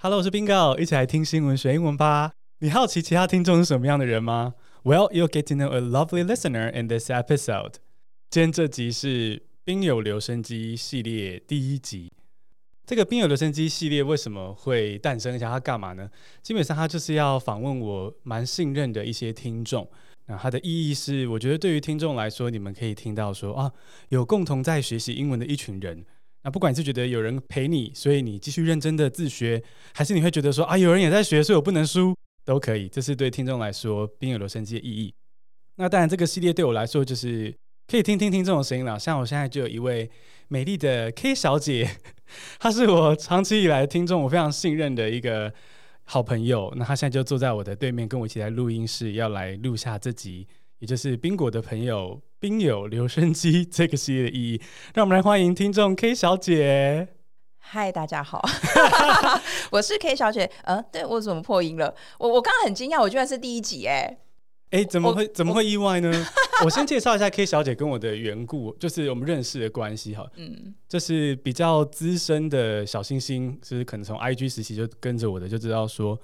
Hello，我是 Bingo，一起来听新闻学英文吧。你好奇其他听众是什么样的人吗？Well, you'll get to know a lovely listener in this episode。今天这集是冰友留声机系列第一集。这个冰友留声机系列为什么会诞生一下？它干嘛呢？基本上它就是要访问我蛮信任的一些听众。那它的意义是，我觉得对于听众来说，你们可以听到说啊，有共同在学习英文的一群人。那不管你是觉得有人陪你，所以你继续认真的自学，还是你会觉得说啊，有人也在学，所以我不能输，都可以。这是对听众来说冰有留声机的意义。那当然，这个系列对我来说就是可以听听听这种声音了。像我现在就有一位美丽的 K 小姐，她是我长期以来听众，我非常信任的一个好朋友。那她现在就坐在我的对面，跟我一起来录音室，要来录下这集。也就是宾果的朋友，宾友留声机 这个系列的意义，让我们来欢迎听众 K 小姐。嗨，大家好，我是 K 小姐。呃，对，我怎么破音了？我我刚刚很惊讶，我居然是第一集哎！哎，怎么会怎么会意外呢？我先介绍一下 K 小姐跟我的缘故，就是我们认识的关系哈。嗯，就是比较资深的小星星，就是可能从 IG 时期就跟着我的，就知道说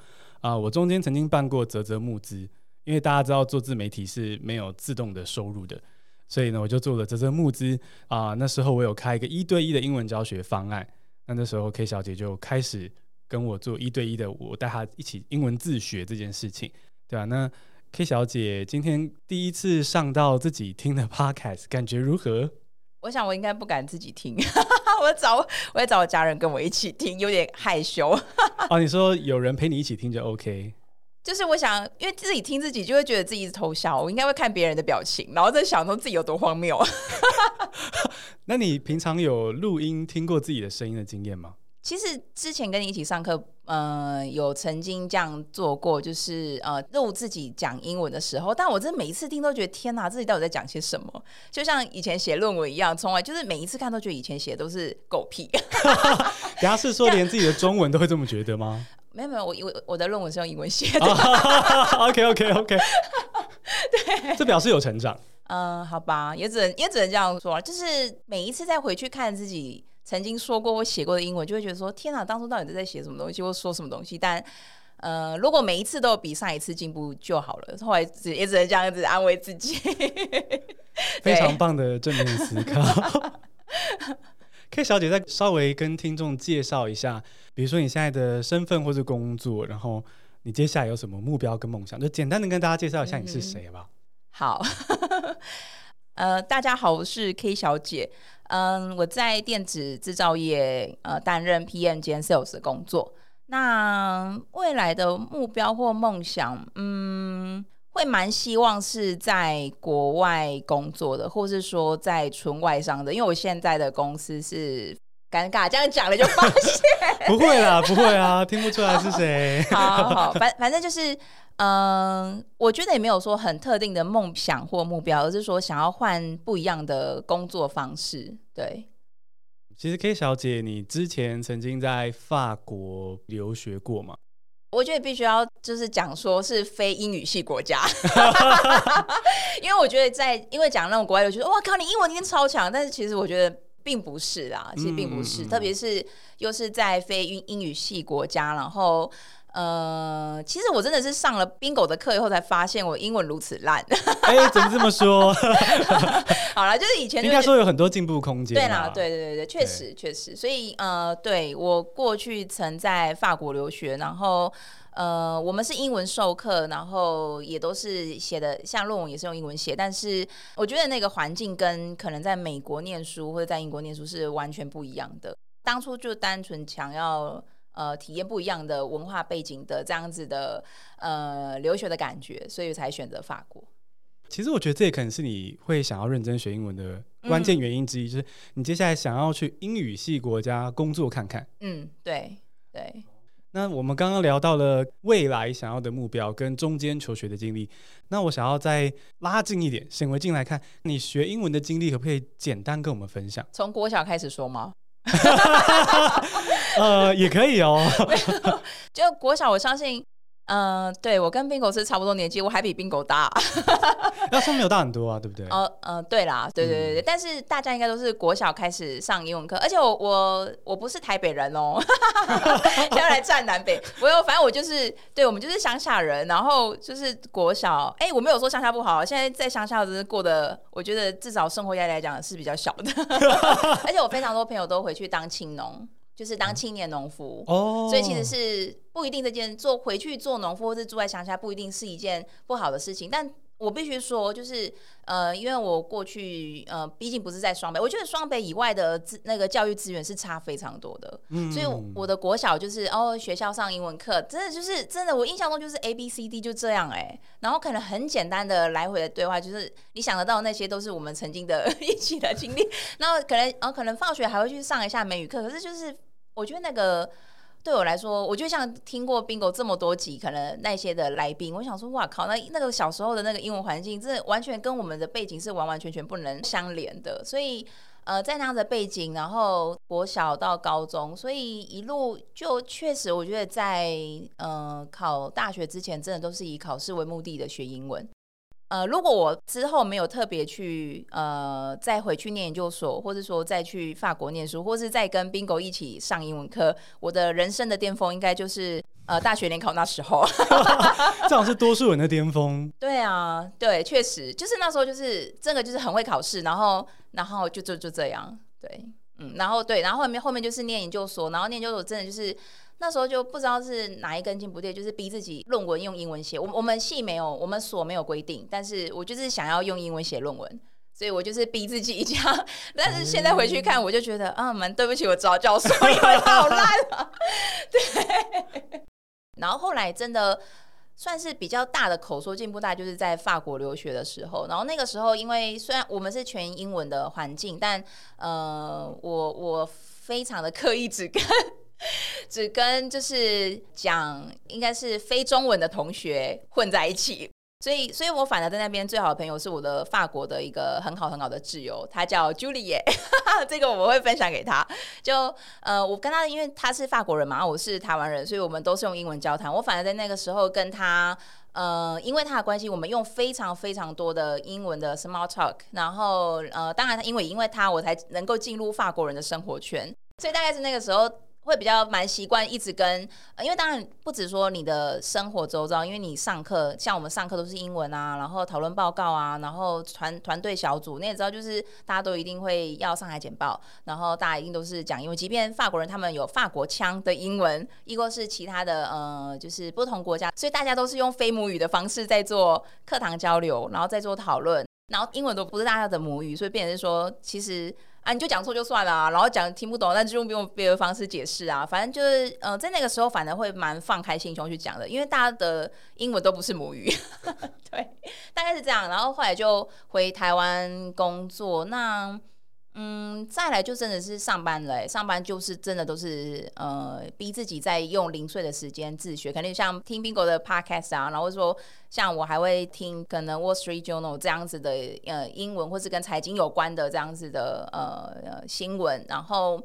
啊、呃，我中间曾经办过泽泽募资。因为大家知道做自媒体是没有自动的收入的，所以呢，我就做了啧啧募资啊。那时候我有开一个一对一的英文教学方案，那那时候 K 小姐就开始跟我做一对一的，我带她一起英文自学这件事情，对吧、啊？那 K 小姐今天第一次上到自己听的 Podcast，感觉如何？我想我应该不敢自己听，我找我也找我家人跟我一起听，有点害羞。哦，你说有人陪你一起听就 OK。就是我想，因为自己听自己，就会觉得自己是偷笑。我应该会看别人的表情，然后在想说自己有多荒谬。那你平常有录音听过自己的声音的经验吗？其实之前跟你一起上课，呃，有曾经这样做过，就是呃录自己讲英文的时候。但我真的每一次听都觉得天哪，自己到底在讲些什么？就像以前写论文一样，从来就是每一次看都觉得以前写的都是狗屁。等下是说连自己的中文都会这么觉得吗？没有没有，我我我的论文是用英文写的。OK OK OK，对，这表示有成长。嗯，好吧，也只能也只能这样说，就是每一次再回去看自己曾经说过或写过的英文，就会觉得说天哪，当初到底在写什么东西或说什么东西？但呃，如果每一次都比上一次进步就好了。后来只也只能这样子安慰自己。非常棒的正面思考。K 小姐再稍微跟听众介绍一下，比如说你现在的身份或是工作，然后你接下来有什么目标跟梦想，就简单的跟大家介绍一下你是谁，好不好？好，呃，大家好，我是 K 小姐，嗯，我在电子制造业呃担任 PM 兼 Sales 的工作。那未来的目标或梦想，嗯。会蛮希望是在国外工作的，或是说在纯外商的，因为我现在的公司是尴尬，这样讲了就发现 不会啦，不会啊，听不出来是谁。好好好，反反正就是，嗯、呃，我觉得也没有说很特定的梦想或目标，而是说想要换不一样的工作方式。对，其实 K 小姐，你之前曾经在法国留学过吗？我觉得必须要就是讲说是非英语系国家，因为我觉得在因为讲那种国外，我觉得哇靠，你英文一定超强，但是其实我觉得并不是啦，其实并不是，嗯、特别是又是在非英英语系国家，然后。呃，其实我真的是上了 bingo 的课以后才发现我英文如此烂。哎、欸，怎么这么说？好了，就是以前就应该说有很多进步空间。对啦，对对对对，确实确实。所以呃，对我过去曾在法国留学，然后呃，我们是英文授课，然后也都是写的像论文也是用英文写，但是我觉得那个环境跟可能在美国念书或者在英国念书是完全不一样的。当初就单纯想要。呃，体验不一样的文化背景的这样子的呃留学的感觉，所以才选择法国。其实我觉得这也可能是你会想要认真学英文的关键原因之一，嗯、就是你接下来想要去英语系国家工作看看。嗯，对对。那我们刚刚聊到了未来想要的目标跟中间求学的经历，那我想要再拉近一点，显微镜来看，你学英文的经历，可不可以简单跟我们分享？从国小开始说吗？呃，也可以哦。就国小，我相信嗯、呃，对，我跟 Bingo 是差不多年纪，我还比 Bingo 大，那说没有大很多啊，对不对？哦，嗯、呃，对啦，对对对对，嗯、但是大家应该都是国小开始上英文课，而且我我我不是台北人哦，要来战南北，我有，反正我就是，对我们就是乡下人，然后就是国小，哎，我没有说乡下不好，现在在乡下只是过得，我觉得至少生活压力来讲是比较小的，而且我非常多朋友都回去当青农。就是当青年农夫，哦，所以其实是不一定这件做回去做农夫或是住在乡下不一定是一件不好的事情，但我必须说，就是呃，因为我过去呃，毕竟不是在双北，我觉得双北以外的资那个教育资源是差非常多的，嗯，所以我的国小就是哦，学校上英文课，真的就是真的，我印象中就是 A B C D 就这样哎、欸，然后可能很简单的来回的对话，就是你想得到那些都是我们曾经的 一起的经历，然后可能然后可能放学还会去上一下美语课，可是就是。我觉得那个对我来说，我就像听过 Bingo 这么多集，可能那些的来宾，我想说，哇靠，那那个小时候的那个英文环境，这完全跟我们的背景是完完全全不能相连的。所以，呃，在那样的背景，然后国小到高中，所以一路就确实，我觉得在呃考大学之前，真的都是以考试为目的的学英文。呃，如果我之后没有特别去呃再回去念研究所，或者说再去法国念书，或是再跟 Bingo 一起上英文课，我的人生的巅峰应该就是呃大学联考那时候，这样是多数人的巅峰。对啊，对，确实就是那时候就是真的就是很会考试，然后然后就就就这样，对，嗯，然后对，然后后面后面就是念研究所，然后念研究所真的就是。那时候就不知道是哪一根筋不对，就是逼自己论文用英文写。我我们系没有，我们所没有规定，但是我就是想要用英文写论文，所以我就是逼自己一下。但是现在回去看，我就觉得啊，蛮对不起我指导教授，因为他好烂啊。对。然后后来真的算是比较大的口说进步，大就是在法国留学的时候。然后那个时候，因为虽然我们是全英文的环境，但呃，我我非常的刻意只跟。只跟就是讲应该是非中文的同学混在一起，所以，所以我反而在那边最好的朋友是我的法国的一个很好很好的挚友，他叫 Julie，这个我们会分享给他。就呃，我跟他因为他是法国人嘛，我是台湾人，所以我们都是用英文交谈。我反而在那个时候跟他呃，因为他的关系，我们用非常非常多的英文的 small talk，然后呃，当然因为因为他我才能够进入法国人的生活圈，所以大概是那个时候。会比较蛮习惯一直跟，呃，因为当然不止说你的生活周遭，因为你上课，像我们上课都是英文啊，然后讨论报告啊，然后团团队小组，你也知道，就是大家都一定会要上台简报，然后大家一定都是讲英文，即便法国人他们有法国腔的英文，亦或是其他的呃，就是不同国家，所以大家都是用非母语的方式在做课堂交流，然后在做讨论，然后英文都不是大家的母语，所以变成是说其实。啊，你就讲错就算了，啊，然后讲听不懂，那就用用别的方式解释啊。反正就是，嗯，在那个时候，反而会蛮放开心胸去讲的，因为大家的英文都不是母语，对，大概是这样。然后后来就回台湾工作，那。嗯，再来就真的是上班了，上班就是真的都是呃逼自己在用零碎的时间自学，肯定像听 Bingo 的 Podcast 啊，然后说像我还会听可能 Wall Street Journal 这样子的呃英文或是跟财经有关的这样子的呃新闻，然后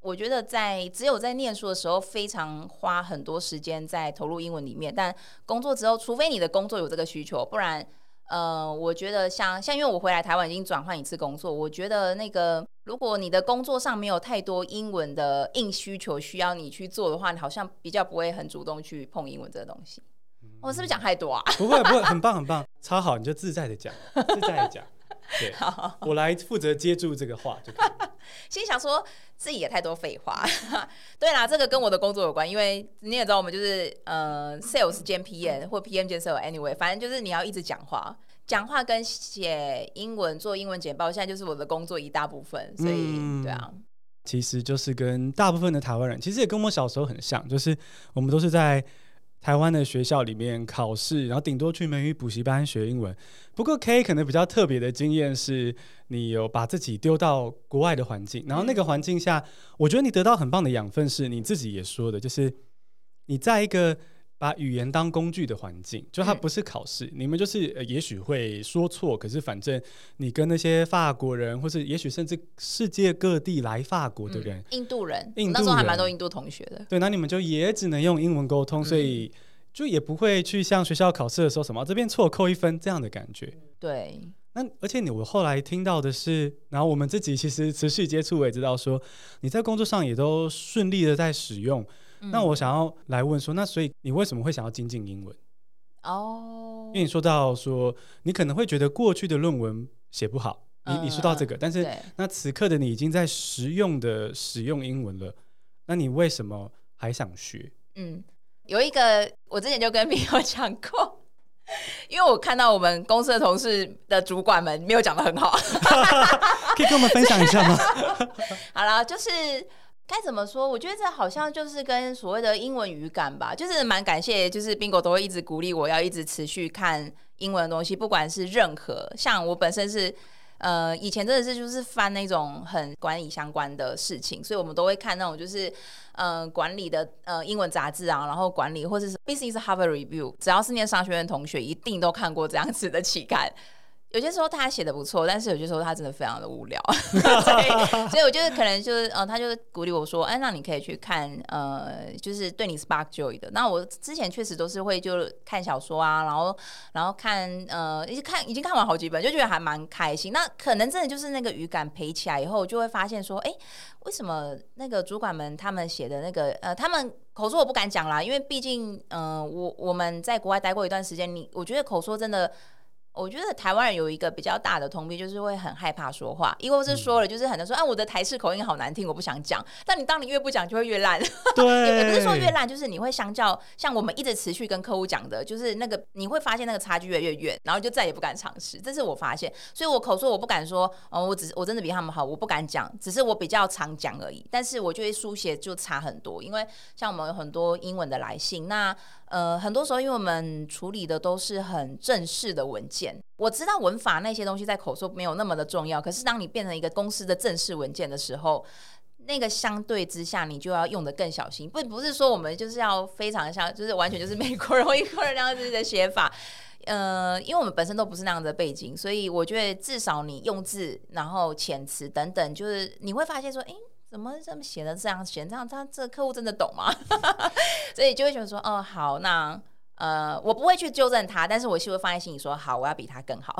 我觉得在只有在念书的时候非常花很多时间在投入英文里面，但工作之后，除非你的工作有这个需求，不然。呃，我觉得像像因为我回来台湾已经转换一次工作，我觉得那个如果你的工作上没有太多英文的硬需求需要你去做的话，你好像比较不会很主动去碰英文这个东西。我、哦、是不是讲太多啊？不会不会，很棒很棒，超好，你就自在的讲，自在的讲。对，好，我来负责接住这个话就可以。心想说自己也太多废话。对啦，这个跟我的工作有关，因为你也知道，我们就是呃，sales 兼 PM 或 PM 兼 sales，anyway，反正就是你要一直讲话，讲话跟写英文做英文简报，现在就是我的工作一大部分。所以，嗯、对啊，其实就是跟大部分的台湾人，其实也跟我小时候很像，就是我们都是在。台湾的学校里面考试，然后顶多去美语补习班学英文。不过 K 可能比较特别的经验是，你有把自己丢到国外的环境，然后那个环境下，我觉得你得到很棒的养分，是你自己也说的，就是你在一个。把语言当工具的环境，就它不是考试。嗯、你们就是、呃、也许会说错，可是反正你跟那些法国人，或是也许甚至世界各地来法国的人，嗯、印度人，印度人，那时候还蛮多印度同学的。对，那你们就也只能用英文沟通，嗯、所以就也不会去像学校考试的时候什么这边错扣一分这样的感觉。对。那而且你我后来听到的是，然后我们自己其实持续接触，我也知道说你在工作上也都顺利的在使用。嗯、那我想要来问说，那所以你为什么会想要精进英文？哦，因为你说到说你可能会觉得过去的论文写不好，你你说到这个，嗯、但是那此刻的你已经在实用的使用英文了，那你为什么还想学？嗯，有一个我之前就跟朋友讲过。因为我看到我们公司的同事的主管们没有讲得很好，可以跟我们分享一下吗？好了，就是该怎么说？我觉得这好像就是跟所谓的英文语感吧，就是蛮感谢，就是 Bingo 都会一直鼓励我要一直持续看英文的东西，不管是任何，像我本身是。呃，以前真的是就是翻那种很管理相关的事情，所以我们都会看那种就是呃管理的呃英文杂志啊，然后管理或者是 Business Harvard Review，只要是念商学院同学一定都看过这样子的期刊。有些时候他写的不错，但是有些时候他真的非常的无聊，所以所以我觉得可能就是呃，他就是鼓励我说，哎，那你可以去看呃，就是对你 spark joy 的。那我之前确实都是会就看小说啊，然后然后看呃，已经看已经看完好几本，就觉得还蛮开心。那可能真的就是那个语感培起来以后，就会发现说，哎，为什么那个主管们他们写的那个呃，他们口说我不敢讲啦，因为毕竟嗯、我我们在国外待过一段时间，你我觉得口说真的。我觉得台湾人有一个比较大的通病，就是会很害怕说话。因为是说了，就是很多说，啊，我的台式口音好难听，我不想讲。但你当你越不讲，就会越烂。对，也不是说越烂，就是你会相较像我们一直持续跟客户讲的，就是那个你会发现那个差距越来越远，然后就再也不敢尝试。这是我发现，所以我口说我不敢说，哦，我只是我真的比他们好，我不敢讲，只是我比较常讲而已。但是我觉得书写就差很多，因为像我们有很多英文的来信，那。呃，很多时候，因为我们处理的都是很正式的文件，我知道文法那些东西在口说没有那么的重要。可是当你变成一个公司的正式文件的时候，那个相对之下，你就要用得更小心。不，不是说我们就是要非常像，就是完全就是美国人或英国人那样子的写法。呃，因为我们本身都不是那样的背景，所以我觉得至少你用字，然后遣词等等，就是你会发现说，诶。怎么这么写的这样写？这样他这客户真的懂吗？所以就会觉得说，哦，好，那呃，我不会去纠正他，但是我是会放在心里说，好，我要比他更好。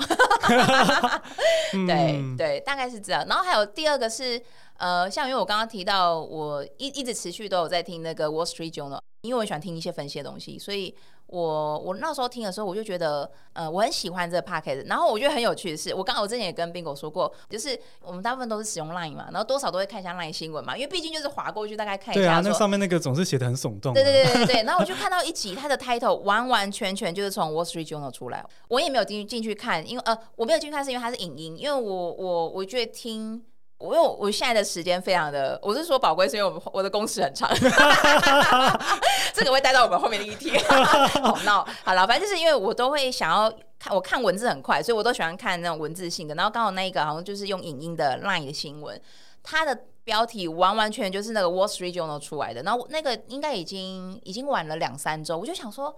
对、嗯、对，大概是这样。然后还有第二个是，呃，像因为我刚刚提到，我一一直持续都有在听那个 Wall Street Journal，因为我喜欢听一些分析的东西，所以。我我那时候听的时候，我就觉得，呃，我很喜欢这个 podcast。然后我觉得很有趣的是，我刚刚我之前也跟 Bingo 说过，就是我们大部分都是使用 Line 嘛，然后多少都会看一下 Line 新闻嘛，因为毕竟就是划过去大概看一下。对啊，那上面那个总是写的很耸动。对对对对对。然后我就 看到一集，它的 title 完完全全就是从 Wall Street Journal 出来。我也没有进进去看，因为呃，我没有进去看是因为它是影音，因为我我我觉得听。我因为我现在的时间非常的，我是说宝贵，是因为我们我的工时很长，这个会带到我们后面的议题。好闹，好了，反正就是因为我都会想要看，我看文字很快，所以我都喜欢看那种文字性的。然后刚好那一个好像就是用影音的 Line 的新闻，它的标题完完全全就是那个 Wall Street Journal 出来的。然后那个应该已经已经晚了两三周，我就想说，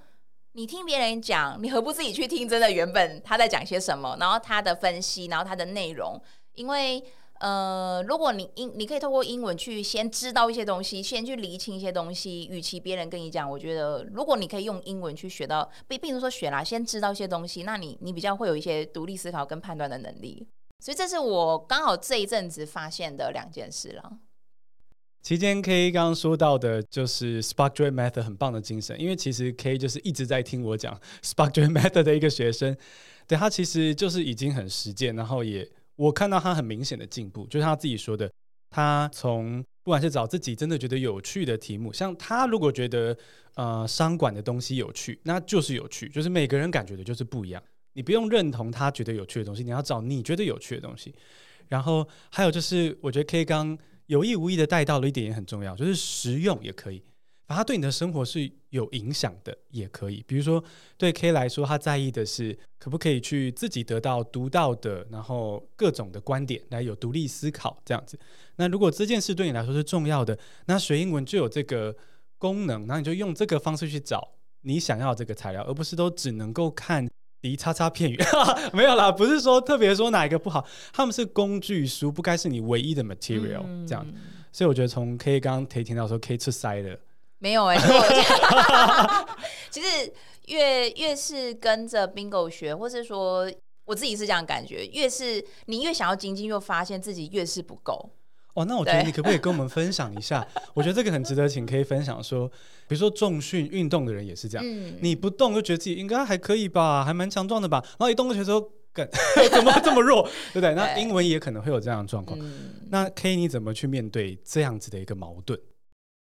你听别人讲，你何不自己去听？真的原本他在讲些什么？然后他的分析，然后他的内容，因为。呃，如果你英，你可以透过英文去先知道一些东西，先去厘清一些东西。与其别人跟你讲，我觉得如果你可以用英文去学到，并并不是说学啦，先知道一些东西，那你你比较会有一些独立思考跟判断的能力。所以这是我刚好这一阵子发现的两件事了。期间 K 刚刚说到的就是 Spark Joy Method 很棒的精神，因为其实 K 就是一直在听我讲 Spark Joy Method 的一个学生，对，他其实就是已经很实践，然后也。我看到他很明显的进步，就是他自己说的，他从不管是找自己真的觉得有趣的题目，像他如果觉得呃商管的东西有趣，那就是有趣，就是每个人感觉的就是不一样，你不用认同他觉得有趣的东西，你要找你觉得有趣的东西。然后还有就是，我觉得 K 刚有意无意的带到了一点也很重要，就是实用也可以。把它对你的生活是有影响的，也可以。比如说，对 K 来说，他在意的是可不可以去自己得到独到的，然后各种的观点来有独立思考这样子。那如果这件事对你来说是重要的，那学英文就有这个功能，那你就用这个方式去找你想要这个材料，而不是都只能够看离叉叉片语。没有啦，不是说特别说哪一个不好，他们是工具书，不该是你唯一的 material、嗯、这样。所以我觉得从 K 刚刚可以听到说 K 出塞的。没有哎、欸，其实我，其实越越是跟着 Bingo 学，或是说我自己是这样感觉，越是你越想要精进，又发现自己越是不够。哦，那我觉得你可不可以跟我们分享一下？我觉得这个很值得，请可以分享说，比如说重训运动的人也是这样，嗯、你不动就觉得自己应该还可以吧，还蛮强壮的吧，然后一动就觉得说，怎么这么弱，对不对？那英文也可能会有这样的状况。嗯、那 K 你怎么去面对这样子的一个矛盾？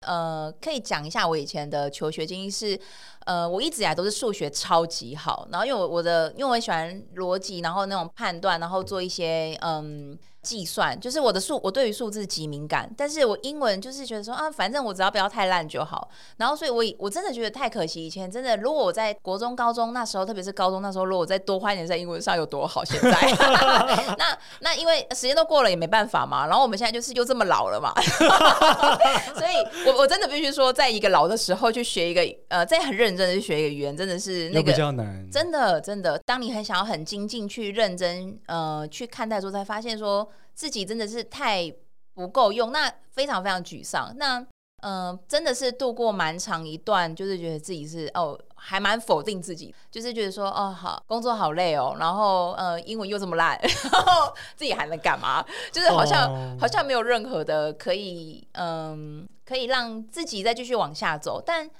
呃，可以讲一下我以前的求学经历是，呃，我一直以来都是数学超级好，然后因为我我的因为我很喜欢逻辑，然后那种判断，然后做一些嗯。计算就是我的数，我对于数字极敏感，但是我英文就是觉得说啊，反正我只要不要太烂就好。然后，所以我我真的觉得太可惜，以前真的，如果我在国中、高中那时候，特别是高中那时候，如果我再多花一点在英文上有多好。现在，那那因为时间都过了也没办法嘛。然后我们现在就是又这么老了嘛，所以我我真的必须说，在一个老的时候去学一个呃，在很认真的去学一个语言，真的是那个比较难。真的真的，当你很想要很精进去认真呃去看待之后，才发现说。自己真的是太不够用，那非常非常沮丧。那嗯、呃，真的是度过蛮长一段，就是觉得自己是哦，还蛮否定自己，就是觉得说哦，好工作好累哦，然后呃，英文又这么烂，然后自己还能干嘛？就是好像、oh. 好像没有任何的可以嗯、呃，可以让自己再继续往下走，但。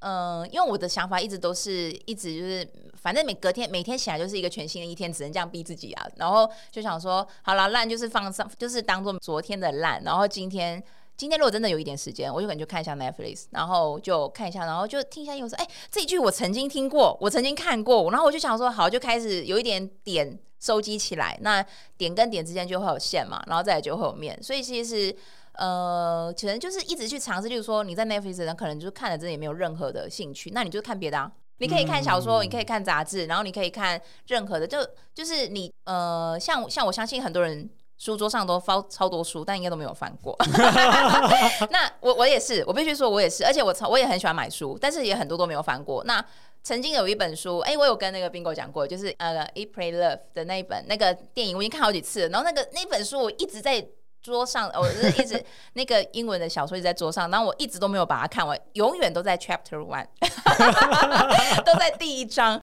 嗯、因为我的想法一直都是一直就是，反正每隔天每天起来就是一个全新的一天，只能这样逼自己啊。然后就想说，好了，烂就是放上，就是当做昨天的烂。然后今天，今天如果真的有一点时间，我就可能就看一下 Netflix，然后就看一下，然后就听一下英文说，哎，这一句我曾经听过，我曾经看过。然后我就想说，好，就开始有一点点收集起来。那点跟点之间就会有线嘛，然后再来就会有面。所以其实。呃，可能就是一直去尝试，就是说你在 Netflix 上可能就是看了真的也没有任何的兴趣，那你就看别的啊。你可以看小说，嗯、你可以看杂志，然后你可以看任何的，就就是你呃，像像我相信很多人书桌上都翻超多书，但应该都没有翻过。那我我也是，我必须说我也是，而且我超我也很喜欢买书，但是也很多都没有翻过。那曾经有一本书，哎、欸，我有跟那个 Bingo 讲过，就是呃《Eat Pray Love》的那一本那个电影，我已经看好几次了。然后那个那本书我一直在。桌上，我就是一直 那个英文的小说一直在桌上，然后我一直都没有把它看完，永远都在 Chapter One，都在第一章。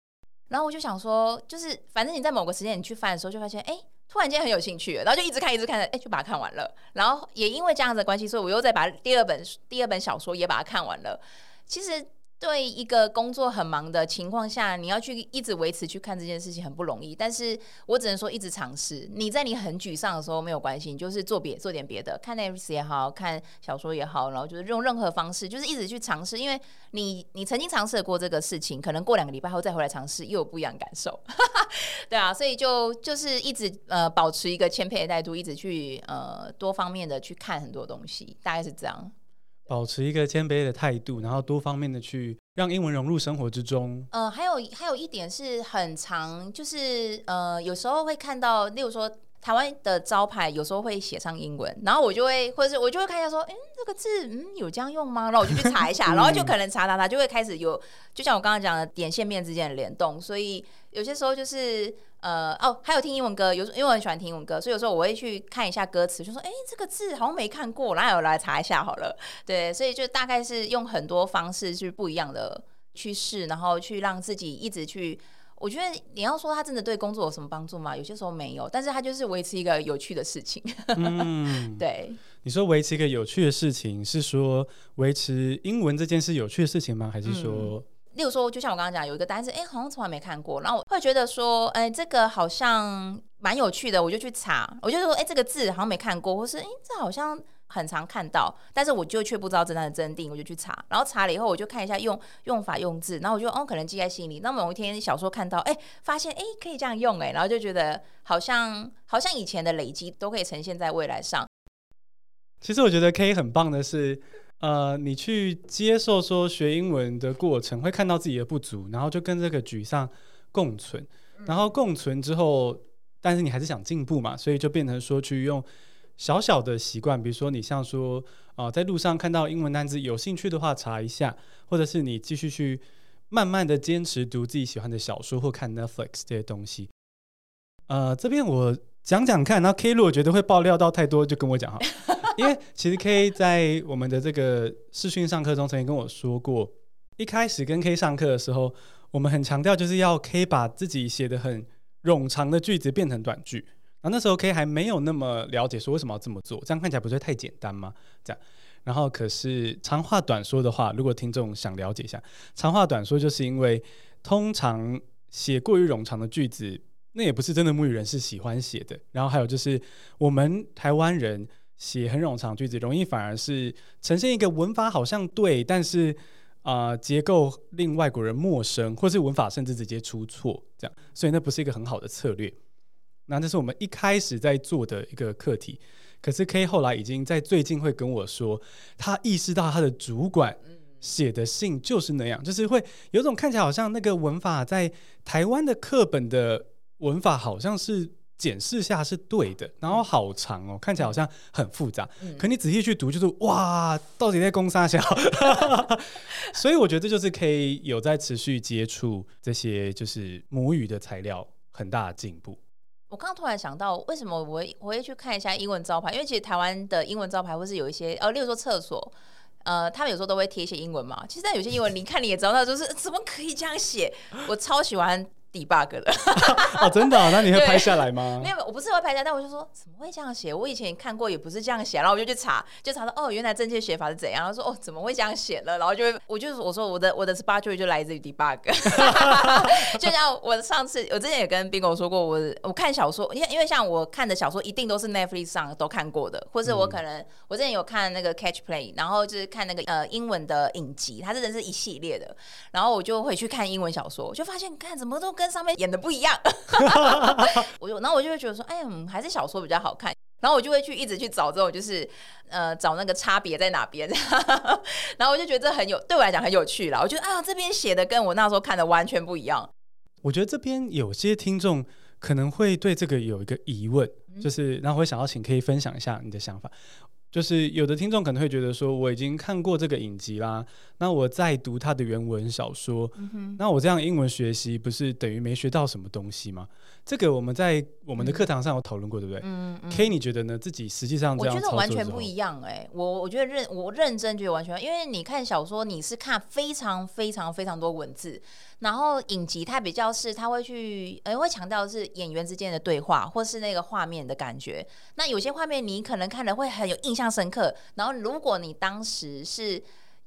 然后我就想说，就是反正你在某个时间你去翻的时候，就发现哎，突然间很有兴趣，然后就一直看，一直看，哎，就把它看完了。然后也因为这样子的关系，所以我又再把第二本第二本小说也把它看完了。其实。对一个工作很忙的情况下，你要去一直维持去看这件事情很不容易。但是我只能说一直尝试。你在你很沮丧的时候没有关系，你就是做别做点别的，看 Netflix 也好看小说也好，然后就是用任何方式，就是一直去尝试。因为你你曾经尝试过这个事情，可能过两个礼拜后再回来尝试，又有不一样的感受。对啊，所以就就是一直呃保持一个谦卑的态度，一直去呃多方面的去看很多东西，大概是这样。保持一个谦卑的态度，然后多方面的去让英文融入生活之中。呃，还有还有一点是很常，就是呃，有时候会看到，例如说台湾的招牌，有时候会写上英文，然后我就会，或者是我就会看一下，说，嗯，这个字，嗯，有这样用吗？然后我就去查一下，嗯、然后就可能查查查，就会开始有，就像我刚刚讲的点线面之间的联动，所以有些时候就是。呃哦，还有听英文歌，有因为我很喜欢听英文歌，所以有时候我会去看一下歌词，就说哎，这个字好像没看过，然后我来查一下好了。对，所以就大概是用很多方式去不一样的去试，然后去让自己一直去。我觉得你要说他真的对工作有什么帮助吗？有些时候没有，但是他就是维持一个有趣的事情。嗯，对。你说维持一个有趣的事情，是说维持英文这件事有趣的事情吗？还是说？嗯例如说，就像我刚刚讲，有一个单词，哎，好像从来没看过，然后我会觉得说，哎，这个好像蛮有趣的，我就去查，我就说，哎，这个字好像没看过，或是哎，这好像很常看到，但是我就却不知道真正的真定，我就去查，然后查了以后，我就看一下用用法用字，然后我就哦，可能记在心里。那某一天小说看到，哎，发现哎可以这样用，哎，然后就觉得好像好像以前的累积都可以呈现在未来上。其实我觉得 K 很棒的是。呃，你去接受说学英文的过程，会看到自己的不足，然后就跟这个沮丧共存，然后共存之后，但是你还是想进步嘛，所以就变成说去用小小的习惯，比如说你像说，呃，在路上看到英文单词，有兴趣的话查一下，或者是你继续去慢慢的坚持读自己喜欢的小说或看 Netflix 这些东西。呃，这边我讲讲看，然后 K 如果觉得会爆料到太多，就跟我讲哈。因为其实 K 在我们的这个视讯上课中曾经跟我说过，一开始跟 K 上课的时候，我们很强调就是要 K 把自己写的很冗长的句子变成短句。然后那时候 K 还没有那么了解说为什么要这么做，这样看起来不是太简单吗？这样。然后可是长话短说的话，如果听众想了解一下，长话短说就是因为通常写过于冗长的句子，那也不是真的母语人士喜欢写的。然后还有就是我们台湾人写很冗长句子，容易反而是呈现一个文法好像对，但是。啊、呃，结构令外国人陌生，或是文法甚至直接出错，这样，所以那不是一个很好的策略。那这是我们一开始在做的一个课题。可是 K 后来已经在最近会跟我说，他意识到他的主管写的信就是那样，就是会有种看起来好像那个文法在台湾的课本的文法好像是。检视下是对的，然后好长哦，看起来好像很复杂。嗯、可你仔细去读，就是哇，到底在攻啥小？所以我觉得这就是可以有在持续接触这些就是母语的材料，很大的进步。我刚突然想到，为什么我我会去看一下英文招牌？因为其实台湾的英文招牌或是有一些呃，例如说厕所，呃，他们有时候都会贴一些英文嘛。其实在有些英文，你看你也知道，就是怎么可以这样写？我超喜欢。Debug 的 哦，真的、哦？那你会拍下来吗？没有，我不是会拍下来，但我就说怎么会这样写？我以前看过，也不是这样写，然后我就去查，就查到哦，原来正确写法是怎样？然后说哦，怎么会这样写呢？然后就会，我就我说我的我的 SparkJoy 就来自于 debug，就像我上次我之前也跟 Bingo 说过，我我看小说，因为因为像我看的小说一定都是 Netflix 上都看过的，或是我可能、嗯、我之前有看那个 Catch Play，然后就是看那个呃英文的影集，它真的是一系列的，然后我就会去看英文小说，就发现看怎么都跟上面演的不一样。我就然后我就会觉得说，哎呀，还是小说比较好看。然后我就会去一直去找这种，就是呃，找那个差别在哪边。然后我就觉得这很有，对我来讲很有趣啦。我觉得啊，这边写的跟我那时候看的完全不一样。我觉得这边有些听众可能会对这个有一个疑问，就是然后会想要请可以分享一下你的想法。就是有的听众可能会觉得说，我已经看过这个影集啦，那我再读他的原文小说，嗯、那我这样英文学习不是等于没学到什么东西吗？这个我们在我们的课堂上有讨论过，对不对？嗯嗯。K，你觉得呢？自己实际上这样，我觉得完全不一样哎、欸，我我觉得认我认真觉得完全，因为你看小说，你是看非常非常非常多文字。然后影集它比较是，它会去，呃，会强调是演员之间的对话，或是那个画面的感觉。那有些画面你可能看了会很有印象深刻。然后如果你当时是。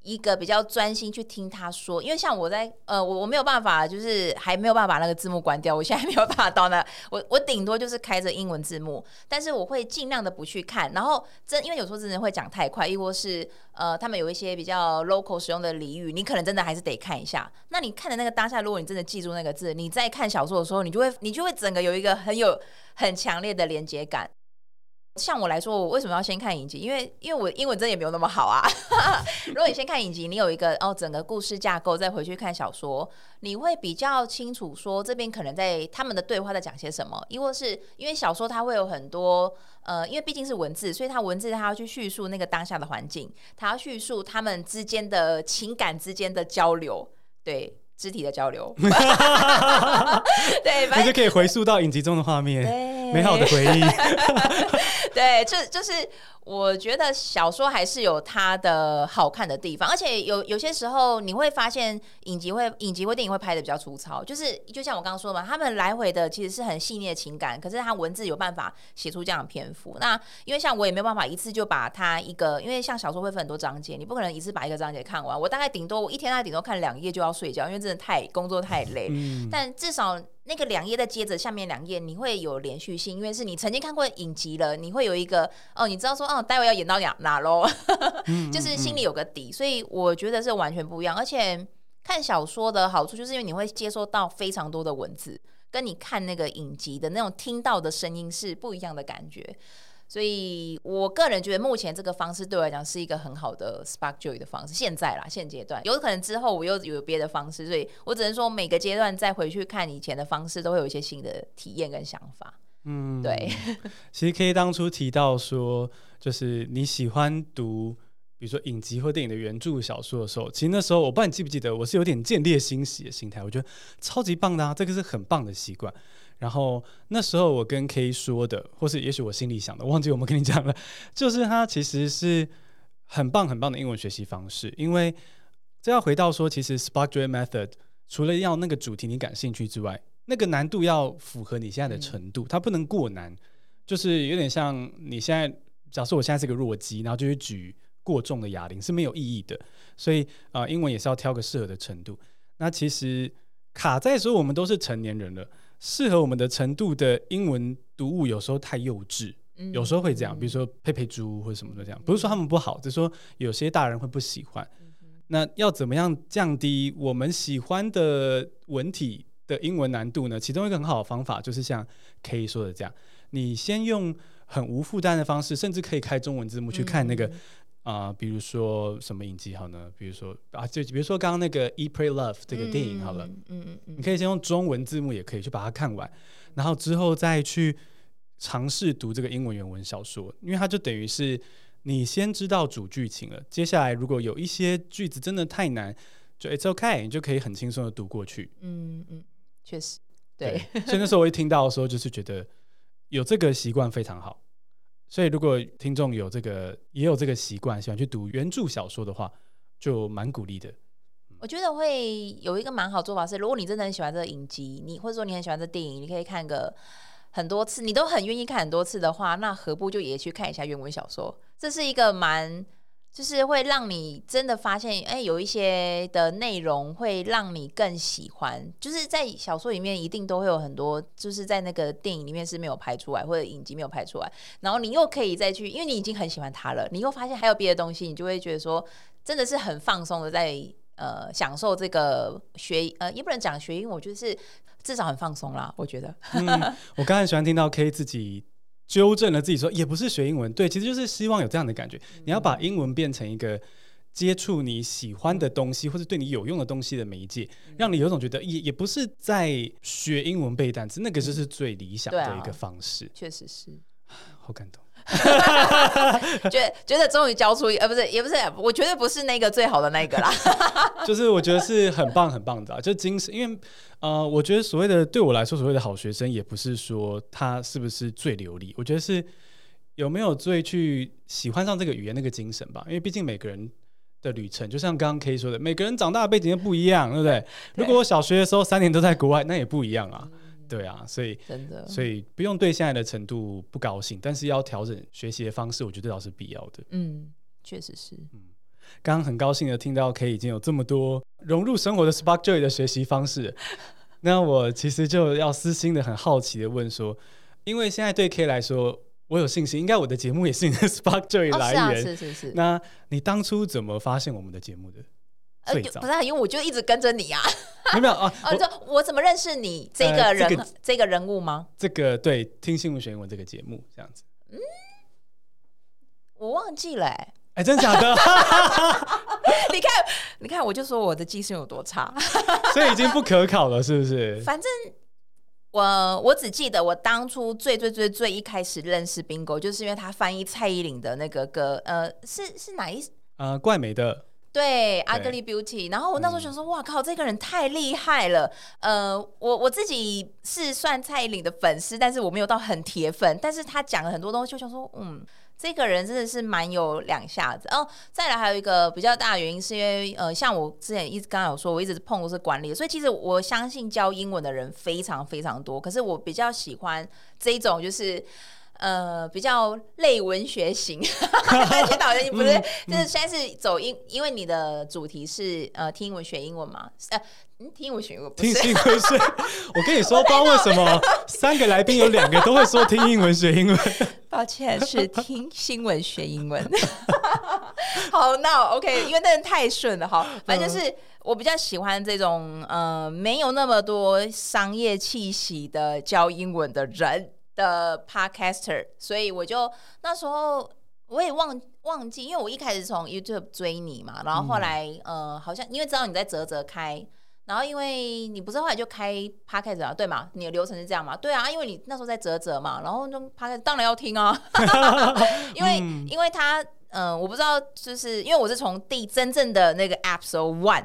一个比较专心去听他说，因为像我在呃，我我没有办法，就是还没有办法把那个字幕关掉，我现在还没有办法到那，我我顶多就是开着英文字幕，但是我会尽量的不去看，然后真因为有时候真的会讲太快，亦或是呃，他们有一些比较 local 使用的俚语，你可能真的还是得看一下。那你看的那个当下，如果你真的记住那个字，你在看小说的时候，你就会你就会整个有一个很有很强烈的连接感。像我来说，我为什么要先看影集？因为因为我英文真的也没有那么好啊。如果你先看影集，你有一个哦整个故事架构，再回去看小说，你会比较清楚说这边可能在他们的对话在讲些什么。亦或是因为小说它会有很多呃，因为毕竟是文字，所以它文字它要去叙述那个当下的环境，它要叙述他们之间的情感之间的交流，对肢体的交流。对，反正就可以回溯到影集中的画面，对美好的回忆。对，这就，就是我觉得小说还是有它的好看的地方，而且有有些时候你会发现影集会影集或电影会拍的比较粗糙，就是就像我刚刚说的嘛，他们来回的其实是很细腻的情感，可是他文字有办法写出这样的篇幅。那因为像我也没有办法一次就把它一个，因为像小说会分很多章节，你不可能一次把一个章节看完。我大概顶多我一天大概顶多看两页就要睡觉，因为真的太工作太累。嗯、但至少。那个两页再接着下面两页，你会有连续性，因为是你曾经看过影集了，你会有一个哦，你知道说哦，待会要演到哪哪喽，就是心里有个底，所以我觉得是完全不一样。而且看小说的好处，就是因为你会接收到非常多的文字，跟你看那个影集的那种听到的声音是不一样的感觉。所以我个人觉得，目前这个方式对我来讲是一个很好的 SparkJoy 的方式。现在啦，现阶段有可能之后我又有别的方式，所以我只能说每个阶段再回去看以前的方式，都会有一些新的体验跟想法。嗯，对。其实可以当初提到说，就是你喜欢读，比如说影集或电影的原著小说的时候，其实那时候我不知道你记不记得，我是有点见猎心喜的心态，我觉得超级棒的啊，这个是很棒的习惯。然后那时候我跟 K 说的，或是也许我心里想的，忘记我们跟你讲了，就是它其实是很棒很棒的英文学习方式，因为这要回到说，其实 Spark Joy Method 除了要那个主题你感兴趣之外，那个难度要符合你现在的程度，嗯、它不能过难。就是有点像你现在，假设我现在是个弱鸡，然后就去举过重的哑铃是没有意义的。所以啊、呃，英文也是要挑个适合的程度。那其实卡在说我们都是成年人了，适合我们的程度的英文读物有时候太幼稚，嗯、有时候会这样。比如说佩佩猪或者什么的这样，不是说他们不好，只是说有些大人会不喜欢。那要怎么样降低我们喜欢的文体的英文难度呢？其中一个很好的方法就是像 K 说的这样，你先用很无负担的方式，甚至可以开中文字幕去看那个啊、呃，比如说什么影集好呢？比如说啊，就比如说刚刚那个《Eat Pray Love》这个电影好了，嗯嗯嗯，你可以先用中文字幕也可以去把它看完，然后之后再去尝试读这个英文原文小说，因为它就等于是。你先知道主剧情了，接下来如果有一些句子真的太难，就 It's okay，你就可以很轻松的读过去。嗯嗯，确实，对。对所以那时候我一听到的时候，就是觉得有这个习惯非常好。所以如果听众有这个也有这个习惯，喜欢去读原著小说的话，就蛮鼓励的。我觉得会有一个蛮好做法是，如果你真的很喜欢这个影集，你或者说你很喜欢这电影，你可以看个。很多次，你都很愿意看很多次的话，那何不就也去看一下原文小说？这是一个蛮，就是会让你真的发现，哎，有一些的内容会让你更喜欢。就是在小说里面一定都会有很多，就是在那个电影里面是没有拍出来，或者影集没有拍出来，然后你又可以再去，因为你已经很喜欢它了，你又发现还有别的东西，你就会觉得说，真的是很放松的在呃享受这个学，呃，也不能讲学因为，我觉得是。至少很放松啦，我觉得。嗯，我刚才喜欢听到 K 自己纠正了自己说，也不是学英文，对，其实就是希望有这样的感觉。嗯、你要把英文变成一个接触你喜欢的东西，或者对你有用的东西的媒介，嗯、让你有种觉得也也不是在学英文背单词，那个就是最理想的一个方式。确、啊、实是，好感动。觉得觉得终于交出，呃，不是，也不是，我觉得不是那个最好的那个啦。就是我觉得是很棒很棒的、啊，就精神，因为呃，我觉得所谓的对我来说，所谓的好学生，也不是说他是不是最流利，我觉得是有没有最去喜欢上这个语言那个精神吧。因为毕竟每个人的旅程，就像刚刚 K 说的，每个人长大的背景都不一样，对不对？对，如果我小学的时候三年都在国外，那也不一样啊。对啊，所以真的，所以不用对现在的程度不高兴，但是要调整学习的方式，我觉得倒是必要的。嗯，确实是。嗯，刚刚很高兴的听到 K 已经有这么多融入生活的 Spark Joy 的学习方式，那我其实就要私心的很好奇的问说，因为现在对 K 来说，我有信心，应该我的节目也是你的 Spark Joy 来源。哦，是啊，是是是。那你当初怎么发现我们的节目的？呃，不是，因为我就一直跟着你啊。没有 啊！哦，我我怎么认识你这个人、呃这个、这个人物吗？这个对，听新闻学英文这个节目这样子。嗯，我忘记了、欸。哎、欸，真的假的？你看，你看，我就说我的记性有多差，所以已经不可考了，是不是？反正我我只记得我当初最最最最一开始认识 Bingo，就是因为他翻译蔡依林的那个歌，呃，是是哪一？呃，怪美的。对，Ugly Beauty。然后我那时候想说，哇靠，这个人太厉害了。呃，我我自己是算蔡依林的粉丝，但是我没有到很铁粉。但是他讲了很多东西，就想说，嗯，这个人真的是蛮有两下子。哦，再来还有一个比较大的原因，是因为呃，像我之前一直刚刚有说，我一直碰的是管理，所以其实我相信教英文的人非常非常多。可是我比较喜欢这一种，就是。呃，比较类文学型，而且导演你不是，嗯、就是现在是走英，因为你的主题是呃听英文学英文嘛，呃，听英文学英文，听新闻学。我跟你说，不知道为什么 三个来宾有两个都会说听英文学英文。抱歉，是听新闻学英文。好，那 OK，因为那人太顺了，哈，反正就是我比较喜欢这种呃没有那么多商业气息的教英文的人。的 podcaster，所以我就那时候我也忘忘记，因为我一开始从 YouTube 追你嘛，然后后来、嗯、呃好像因为知道你在泽泽开，然后因为你不是后来就开 podcast 啊，对吗？你的流程是这样嘛？对啊，因为你那时候在啧啧嘛，然后就 podcast 当然要听啊，因为、嗯、因为他。嗯、呃，我不知道，就是因为我是从第真正的那个 episode one，、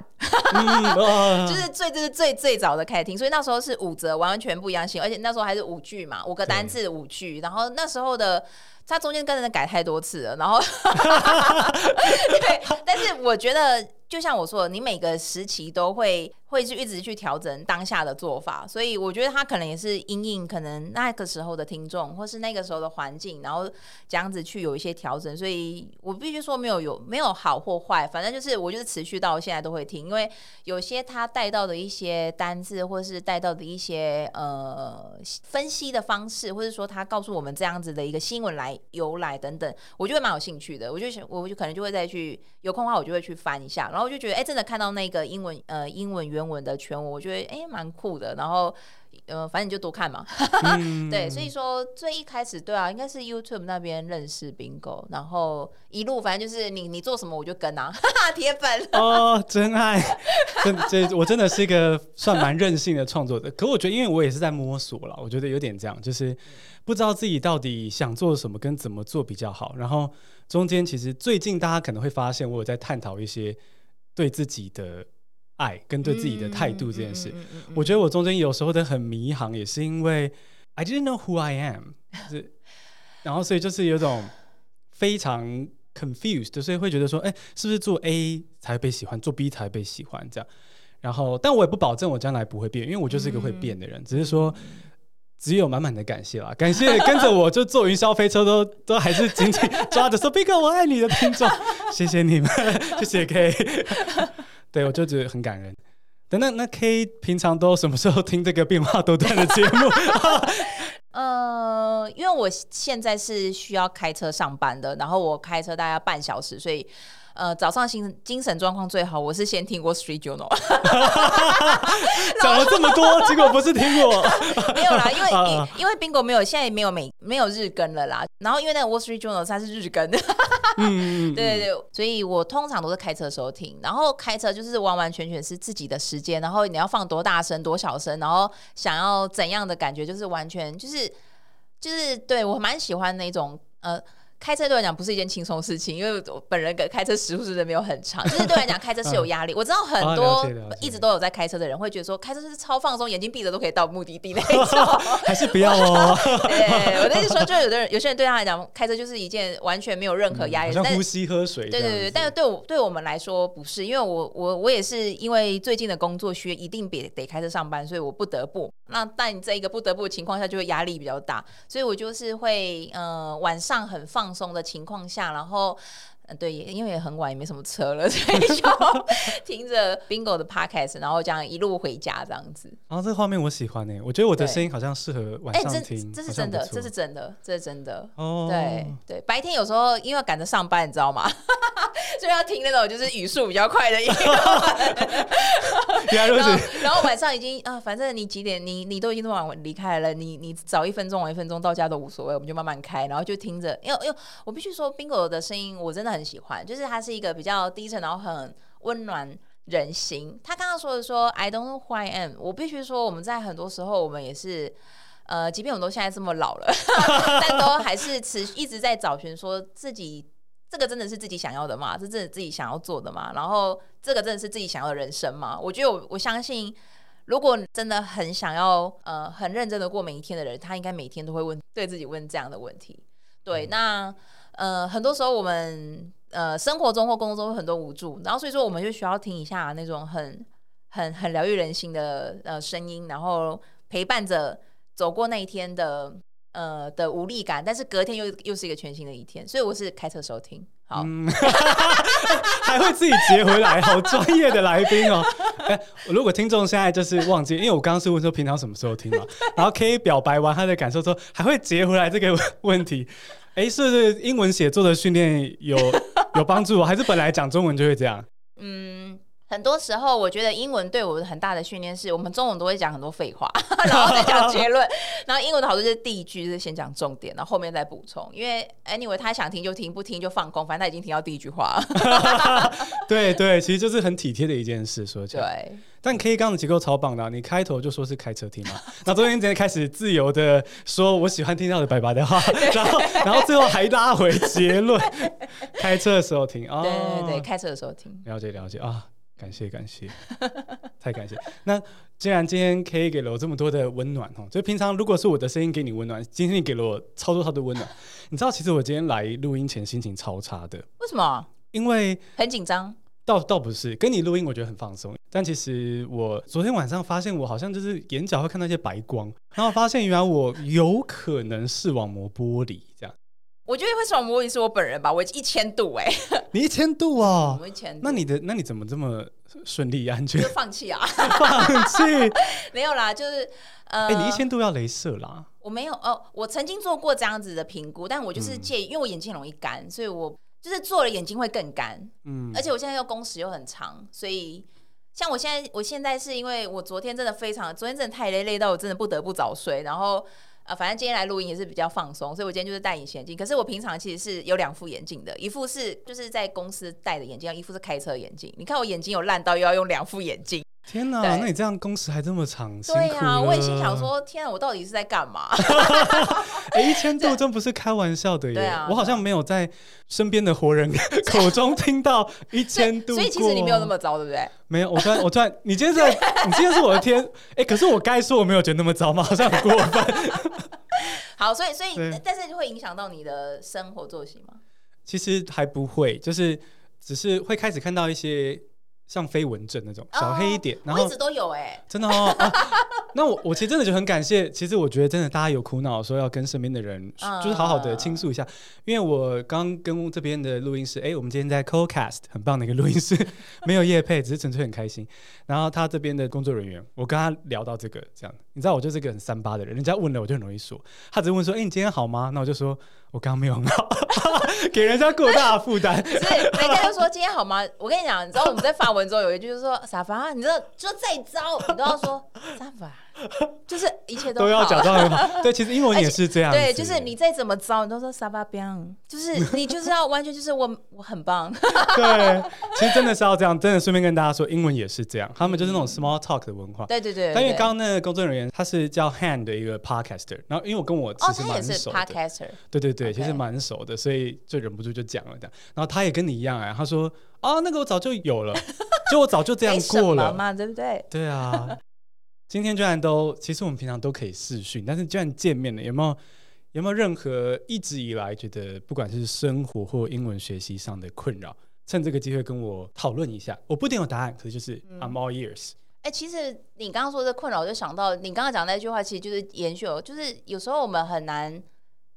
嗯、就是最就是最最早的开始听，所以那时候是五折，完全不一样性，而且那时候还是五句嘛，五个单字五句，然后那时候的他中间跟人改太多次了，然后 对，但是我觉得就像我说的，你每个时期都会会去一直去调整当下的做法，所以我觉得他可能也是因应可能那个时候的听众，或是那个时候的环境，然后这样子去有一些调整。所以我必须说没有有没有好或坏，反正就是我就是持续到现在都会听，因为有些他带到的一些单字，或是带到的一些呃分析的方式，或者说他告诉我们这样子的一个新闻来由来等等，我就会蛮有兴趣的。我就想，我就可能就会再去有空的话，我就会去翻一下，然后。然后我就觉得，哎，真的看到那个英文，呃，英文原文的全文，我觉得，哎，蛮酷的。然后，呃，反正你就多看嘛。嗯、对，所以说最一开始，对啊，应该是 YouTube 那边认识 Bingo，然后一路反正就是你你做什么我就跟啊，铁粉哦，真爱，真这我真的是一个算蛮任性的创作者。可我觉得，因为我也是在摸索了，我觉得有点这样，就是不知道自己到底想做什么，跟怎么做比较好。然后中间其实最近大家可能会发现，我有在探讨一些。对自己的爱跟对自己的态度这件事，我觉得我中间有时候的很迷航，也是因为 I didn't know who I am，就是，然后所以就是有种非常 confused，所以会觉得说，哎，是不是做 A 才会被喜欢，做 B 才会被喜欢这样？然后，但我也不保证我将来不会变，因为我就是一个会变的人，只是说。只有满满的感谢啦，感谢 跟着我就坐云霄飞车都 都还是紧紧抓着说 Bingo 我爱你的听众，谢谢你们，谢谢 K，对我就觉得很感人。等等，那 K 平常都什么时候听这个变化多端的节目？呃，因为我现在是需要开车上班的，然后我开车大概半小时，所以。呃，早上精精神状况最好，我是先听过 Street Journal，讲了这么多，结果不是听我，没有啦，因为 因为 Bingo 没有，现在没有每没有日更了啦。然后因为那个 Wall Street Journal 它是日更，嗯，对对对，所以我通常都是开车的时候听，然后开车就是完完全全是自己的时间，然后你要放多大声多小声，然后想要怎样的感觉，就是完全就是就是对我蛮喜欢那种呃。开车对我来讲不是一件轻松的事情，因为我本人跟开车时数真的没有很长，就是对我来讲 开车是有压力。我知道很多一直都有在开车的人会觉得说开车是超放松，眼睛闭着都可以到目的地那种，还是不要哦。对，我的意思说，就有的人有些人对他来讲开车就是一件完全没有任何压力，像呼吸喝水。对对对，但是对我对我们来说不是，因为我我我也是因为最近的工作需要一定得得开车上班，所以我不得不。那但你这一个不得不的情况下，就会压力比较大，所以我就是会呃晚上很放。放松的情况下，然后，对，因为也很晚，也没什么车了，所以就 听着 Bingo 的 Podcast，然后这样一路回家这样子。然后这个画面我喜欢呢，我觉得我的声音好像适合晚上听。这，这是真的，这是真的，这是真的。哦，对对，白天有时候因为赶着上班，你知道吗？就要听那种就是语速比较快的音乐，然后然后晚上已经啊，反正你几点，你你都已经这么晚离开了，你你早一分钟晚一分钟到家都无所谓，我们就慢慢开，然后就听着，因为因为我必须说，Bingo 的声音我真的很喜欢，就是他是一个比较低沉，然后很温暖人心。他刚刚说的说 I don't know who I am，我必须说我们在很多时候我们也是，呃，即便我们都现在这么老了，但都还是持续一直在找寻说自己。这个真的是自己想要的吗？这真的自己想要做的吗？然后这个真的是自己想要的人生吗？我觉得我我相信，如果真的很想要呃很认真的过每一天的人，他应该每天都会问对自己问这样的问题。对，那呃很多时候我们呃生活中或工作中有很多无助，然后所以说我们就需要听一下那种很很很疗愈人心的呃声音，然后陪伴着走过那一天的。呃的无力感，但是隔天又又是一个全新的一天，所以我是开车收听。好，嗯、还会自己接回来，好专业的来宾哦。哎，如果听众现在就是忘记，因为我刚刚是问说平常什么时候听嘛，然后可以表白完他的感受之后，还会接回来这个问题。哎，是不是英文写作的训练有有帮助，还是本来讲中文就会这样？嗯。很多时候，我觉得英文对我很大的训练是，我们中文都会讲很多废话，然后再讲结论。然后英文的好处就是第一句是先讲重点，然后后面再补充。因为 anyway，他想听就听，不听就放空，反正他已经听到第一句话。对对，其实就是很体贴的一件事，说起来。对。但 K 刚的结构超棒的，你开头就说是开车听嘛，那中间直接开始自由的说我喜欢听到的白白的话，然后然后最后还拉回结论，开车的时候听 啊。对对对，开车的时候听。了解了解啊。感谢感谢，太感谢。那既然今天 K 给了我这么多的温暖哦，就平常如果是我的声音给你温暖，今天你给了我超多超多温暖。你知道，其实我今天来录音前心情超差的。为什么？因为很紧张。倒倒不是跟你录音，我觉得很放松。但其实我昨天晚上发现，我好像就是眼角会看到一些白光，然后发现原来我有可能视网膜剥离这样。我觉得会视网膜剥离是我本人吧，我一千度哎、欸，你一千度啊？我一千度。那你的那你怎么这么顺利安全？就放弃啊，放弃？没有啦，就是呃，哎、欸，你一千度要镭射啦？我没有哦，我曾经做过这样子的评估，但我就是介意，嗯、因为我眼睛很容易干，所以我就是做了眼睛会更干，嗯，而且我现在又工时又很长，所以。像我现在，我现在是因为我昨天真的非常，昨天真的太累，累到我真的不得不早睡。然后，呃，反正今天来录音也是比较放松，所以我今天就是戴隐形眼镜。可是我平常其实是有两副眼镜的，一副是就是在公司戴的眼镜，一副是开车眼镜。你看我眼睛有烂到又要用两副眼镜。天哪，那你这样工时还这么长？对啊，我也心想说，天啊，我到底是在干嘛？哎、欸，一千度真不是开玩笑的耶！我好像没有在身边的活人口 中听到一千度所。所以其实你没有那么糟，对不对？没有，我突然，我突然，你今天在，你今天是我的天，哎、欸，可是我该说我没有觉得那么糟吗？好像很过分。好，所以，所以，但是会影响到你的生活作息吗？其实还不会，就是只是会开始看到一些。像飞蚊症那种小黑一点，哦、然后我一直都有哎、欸，真的哦。啊、那我我其实真的就很感谢，其实我觉得真的大家有苦恼说要跟身边的人就是好好的倾诉一下，因为我刚跟这边的录音师，哎、欸，我们今天在 Co-Cast 很棒的一个录音师，没有夜配，只是纯粹很开心。然后他这边的工作人员，我跟他聊到这个这样，你知道我就是个很三八的人，人家问了我就很容易说，他只是问说，哎、欸，你今天好吗？那我就说。我刚刚没有很好，给人家过大的负担。所以大家就说今天好吗？我跟你讲，你知道我们在发文中有一句就是说沙发，你知道就再招，你都要说沙发。就是一切都，都要假装很好，对，其实英文也是这样。对，就是你再怎么糟，你都说沙巴边，就是你就是要完全就是我我很棒。对，其实真的是要这样，真的顺便跟大家说，英文也是这样，他们就是那种 small talk 的文化。对对对。但因为刚刚那个工作人员他是叫 Han 的一个 podcaster，然后因为我跟我其实蛮熟的。哦、podcaster。对对对，其实蛮熟的，所以就忍不住就讲了这样。然后他也跟你一样哎，他说啊，那个我早就有了，就我早就这样过了嘛，对不对？对啊。今天居然都，其实我们平常都可以视讯，但是居然见面了，有没有有没有任何一直以来觉得不管是生活或英文学习上的困扰？趁这个机会跟我讨论一下。我不一定有答案，可是就是 I'm all ears。哎、其实你刚刚说的困扰，我就想到你刚刚讲那句话，其实就是延续，就是有时候我们很难，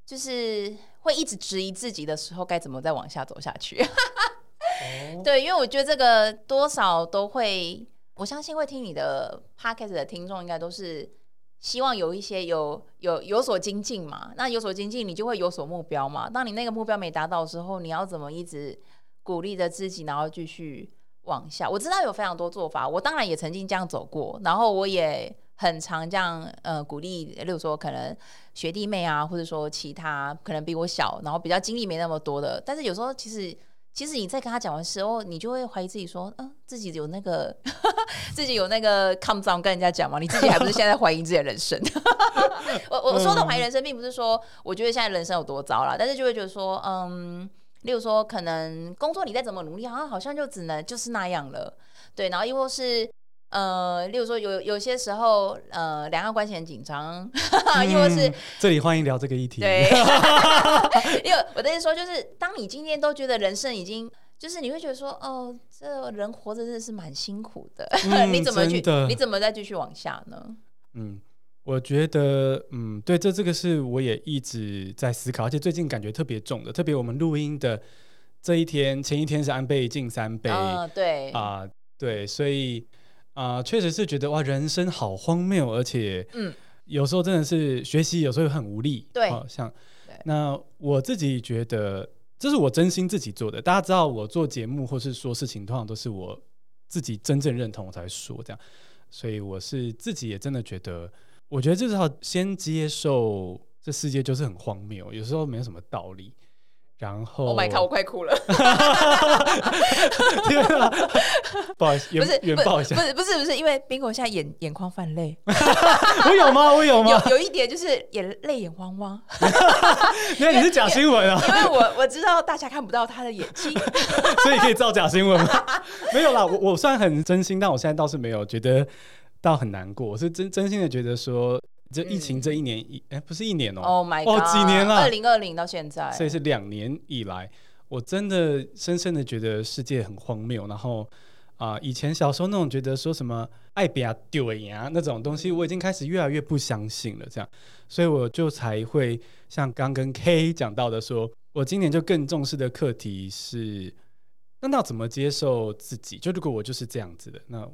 就是会一直质疑自己的时候，该怎么再往下走下去。哦、对，因为我觉得这个多少都会。我相信会听你的 podcast 的听众，应该都是希望有一些有有有所精进嘛。那有所精进，你就会有所目标嘛。当你那个目标没达到的时候，你要怎么一直鼓励着自己，然后继续往下？我知道有非常多做法，我当然也曾经这样走过，然后我也很常这样呃鼓励，例如说可能学弟妹啊，或者说其他可能比我小，然后比较经历没那么多的，但是有时候其实。其实你在跟他讲完时候，你就会怀疑自己说，嗯、自己有那个，自己有那个抗脏跟人家讲嘛？你自己还不是现在怀疑自己的人生？我我说的怀疑人生，并不是说我觉得现在人生有多糟了，但是就会觉得说，嗯，例如说可能工作你再怎么努力，好像好像就只能就是那样了，对，然后又或是。呃，例如说有有些时候，呃，两岸关系很紧张，因为是 这里欢迎聊这个议题。对，因为我的意思说，就是当你今天都觉得人生已经，就是你会觉得说，哦，这人活着真的是蛮辛苦的，嗯、你怎么去？你怎么再继续往下呢？嗯，我觉得，嗯，对，这这个是我也一直在思考，而且最近感觉特别重的，特别我们录音的这一天，前一天是安倍晋三杯，嗯，对啊、呃，对，所以。啊，确、呃、实是觉得哇，人生好荒谬，而且，嗯，有时候真的是学习有时候很无力，对，好、哦、像，对那我自己觉得这是我真心自己做的。大家知道我做节目或是说事情，通常都是我自己真正认同我才说这样，所以我是自己也真的觉得，我觉得至少先接受这世界就是很荒谬，有时候没有什么道理。然后，Oh my God，我快哭了！天啊，不好意思，不是，原爆一下，不是，不是，不是，因为 Bingo 现在眼眼眶泛泪，我有吗？我有吗？有有一点就是眼泪眼汪汪，因为你是假新闻啊！因为我我知道大家看不到他的眼睛，所以可以造假新闻吗？没有啦，我我算很真心，但我现在倒是没有觉得到很难过，我是真真心的觉得说。这疫情这一年一哎、嗯欸，不是一年哦、喔，哦，oh my god，哦，几年了？二零二零到现在，所以是两年以来，我真的深深的觉得世界很荒谬。然后啊、呃，以前小时候那种觉得说什么爱比亚丢呀那种东西，我已经开始越来越不相信了。这样，所以我就才会像刚跟 K 讲到的说，说我今年就更重视的课题是，那要怎么接受自己？就如果我就是这样子的，那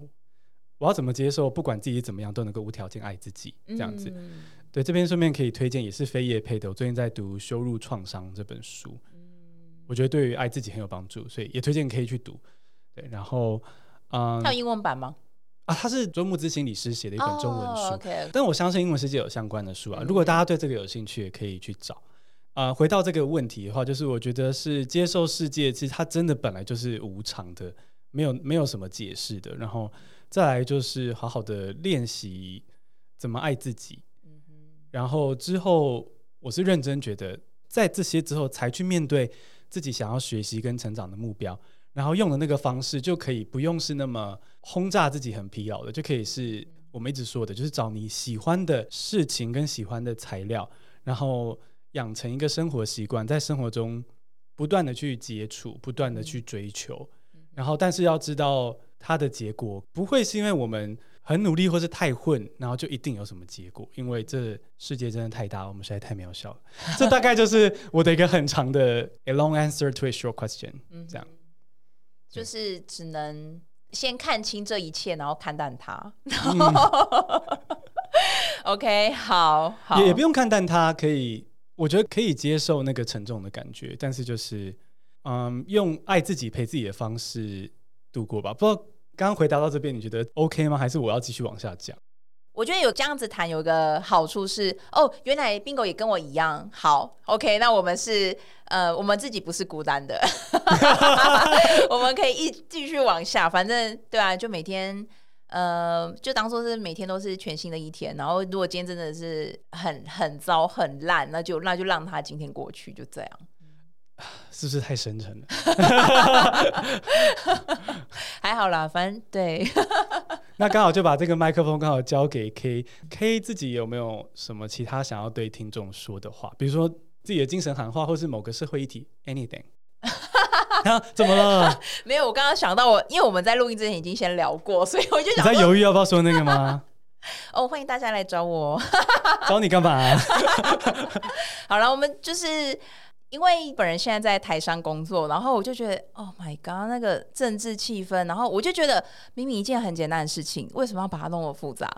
我要怎么接受？不管自己怎么样，都能够无条件爱自己，这样子。嗯对，这边顺便可以推荐，也是非业配的。我最近在读《羞辱创伤》这本书，嗯，我觉得对于爱自己很有帮助，所以也推荐可以去读。对，然后，嗯，它有英文版吗？啊，它是周木之心理师写的一本中文书。Oh, okay. 但我相信英文世界有相关的书啊。如果大家对这个有兴趣，也可以去找。啊，呃，回到这个问题的话，就是我觉得是接受世界，其实它真的本来就是无常的，没有没有什么解释的。然后再来就是好好的练习怎么爱自己。然后之后，我是认真觉得，在这些之后才去面对自己想要学习跟成长的目标，然后用的那个方式就可以不用是那么轰炸自己很疲劳的，就可以是我们一直说的，就是找你喜欢的事情跟喜欢的材料，然后养成一个生活习惯，在生活中不断的去接触，不断的去追求，然后但是要知道它的结果不会是因为我们。很努力，或是太混，然后就一定有什么结果？因为这世界真的太大，我们实在太渺小了。这大概就是我的一个很长的 a long answer to a short question。嗯，这样就是只能先看清这一切，然后看淡它。嗯、OK，好，好，也也不用看淡它，可以，我觉得可以接受那个沉重的感觉，但是就是，嗯，用爱自己陪自己的方式度过吧。不知道。刚刚回答到这边，你觉得 OK 吗？还是我要继续往下讲？我觉得有这样子谈有个好处是，哦，原来 Bingo 也跟我一样好。OK，那我们是呃，我们自己不是孤单的，我们可以一继续往下。反正对啊，就每天呃，就当做是每天都是全新的一天。然后如果今天真的是很很糟很烂，那就那就让他今天过去，就这样。是不是太深沉了？还好啦，反正对。那刚好就把这个麦克风刚好交给 K，K 自己有没有什么其他想要对听众说的话？比如说自己的精神喊话，或是某个社会议题，anything。啊，怎么了？没有，我刚刚想到我，因为我们在录音之前已经先聊过，所以我就想你在犹豫要不要说那个吗？哦，欢迎大家来找我。找你干嘛啊？好了，我们就是。因为本人现在在台商工作，然后我就觉得，Oh my God，那个政治气氛，然后我就觉得，明明一件很简单的事情，为什么要把它弄得复杂？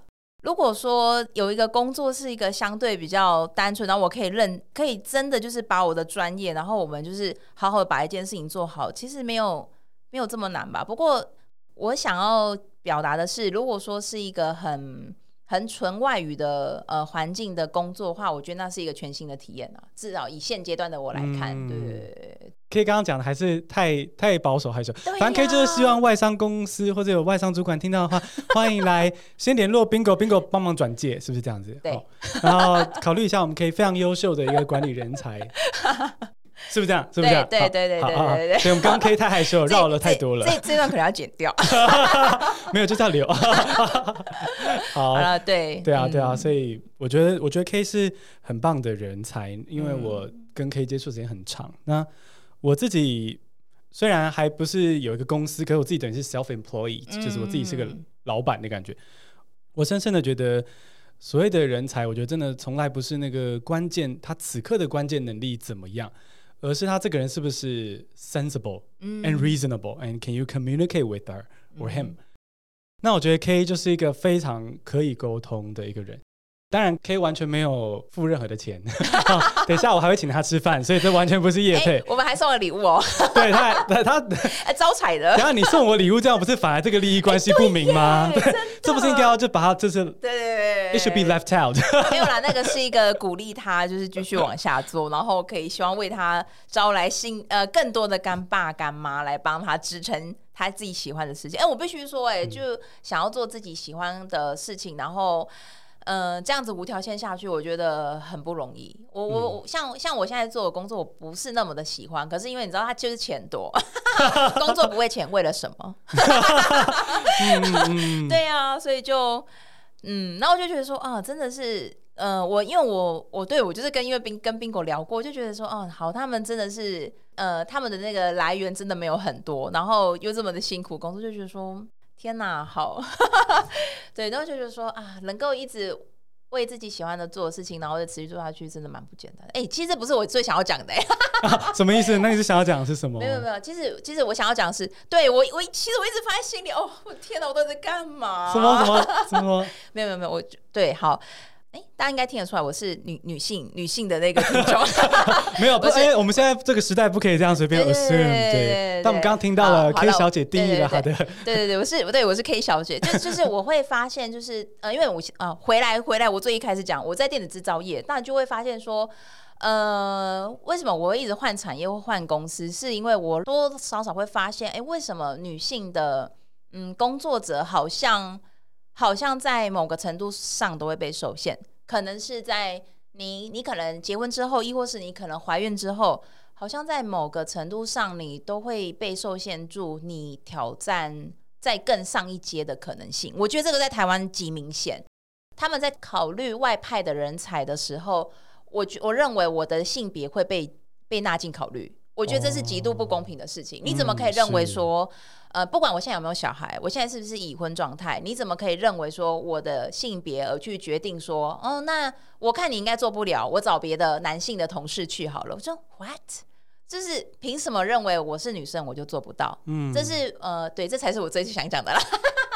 如果说有一个工作是一个相对比较单纯，然后我可以认，可以真的就是把我的专业，然后我们就是好好的把一件事情做好，其实没有没有这么难吧？不过我想要表达的是，如果说是一个很很纯外语的呃环境的工作的话，我觉得那是一个全新的体验啊。至少以现阶段的我来看，嗯、对对对。K 刚刚讲的还是太太保守害羞，啊、反正 K 就是希望外商公司或者有外商主管听到的话，欢迎来先联络 Bingo，Bingo 帮忙转介，是不是这样子？对。然后考虑一下，我们可以非常优秀的一个管理人才。是不是这样？是不是这样？对对对对对对对。所以我们刚刚 K 太害羞了，绕了太多了。这这段可能要剪掉。没有，就是要留。好了，对对啊，对啊。所以我觉得，我觉得 K 是很棒的人才，因为我跟 K 接触时间很长。那我自己虽然还不是有一个公司，可是我自己等于是 self employee，就是我自己是个老板的感觉。我深深的觉得，所谓的人才，我觉得真的从来不是那个关键，他此刻的关键能力怎么样。而是他这个人是不是 sensible and reasonable and can you communicate with her or him？那我觉得 K 就是一个非常可以沟通的一个人。 当然，K 完全没有付任何的钱。等一下，我还会请他吃饭，所以这完全不是业配。我们还送了礼物哦。对他，他 招财的。等下你送我礼物，这样不是反而这个利益关系不明吗？对，这不是应该要就把他就是对对对，It should be left out。没有啦，那个是一个鼓励他，就是继续往下做，然后可以希望为他招来新呃更多的干爸干妈来帮他支撑他自己喜欢的事情。哎，我必须说，哎，就想要做自己喜欢的事情，然后。嗯、呃，这样子无条件下去，我觉得很不容易。我我、嗯、像像我现在做的工作，我不是那么的喜欢。可是因为你知道，他就是钱多，工作不为钱，为了什么？对啊，所以就嗯，那我就觉得说啊，真的是，呃，我因为我我对我就是跟因为冰跟冰狗聊过，就觉得说，哦、啊，好，他们真的是，呃，他们的那个来源真的没有很多，然后又这么的辛苦工作，就觉得说，天哪，好，对，然后就觉得说啊，能够一直。为自己喜欢的做的事情，然后再持续做下去，真的蛮不简单的。哎、欸，其实这不是我最想要讲的、欸 啊。什么意思？那你是想要讲的是什么？没有没有，其实其实我想要讲的是，对我我其实我一直放在心里。哦，我天哪，我都在干嘛？什么什么什么？没有没有没有，我对好。哎，大家应该听得出来，我是女女性女性的那个听众。没有，不是，我们现在这个时代不可以这样随便 assume。对，但我们刚刚听到了 K 小姐定义了她的。对对对，我是对，我是 K 小姐，就就是我会发现，就是呃，因为我啊回来回来，我最一开始讲我在电子制造业，那就会发现说，呃，为什么我会一直换产业或换公司？是因为我多多少少会发现，哎，为什么女性的嗯工作者好像。好像在某个程度上都会被受限，可能是在你你可能结婚之后，亦或是你可能怀孕之后，好像在某个程度上你都会被受限住，你挑战在更上一阶的可能性。我觉得这个在台湾极明显。他们在考虑外派的人才的时候，我觉我认为我的性别会被被纳进考虑。我觉得这是极度不公平的事情。Oh, 你怎么可以认为说？呃，不管我现在有没有小孩，我现在是不是已婚状态？你怎么可以认为说我的性别而去决定说，哦，那我看你应该做不了，我找别的男性的同事去好了。我说 what？就是凭什么认为我是女生我就做不到？嗯，这是呃，对，这才是我最想讲的啦。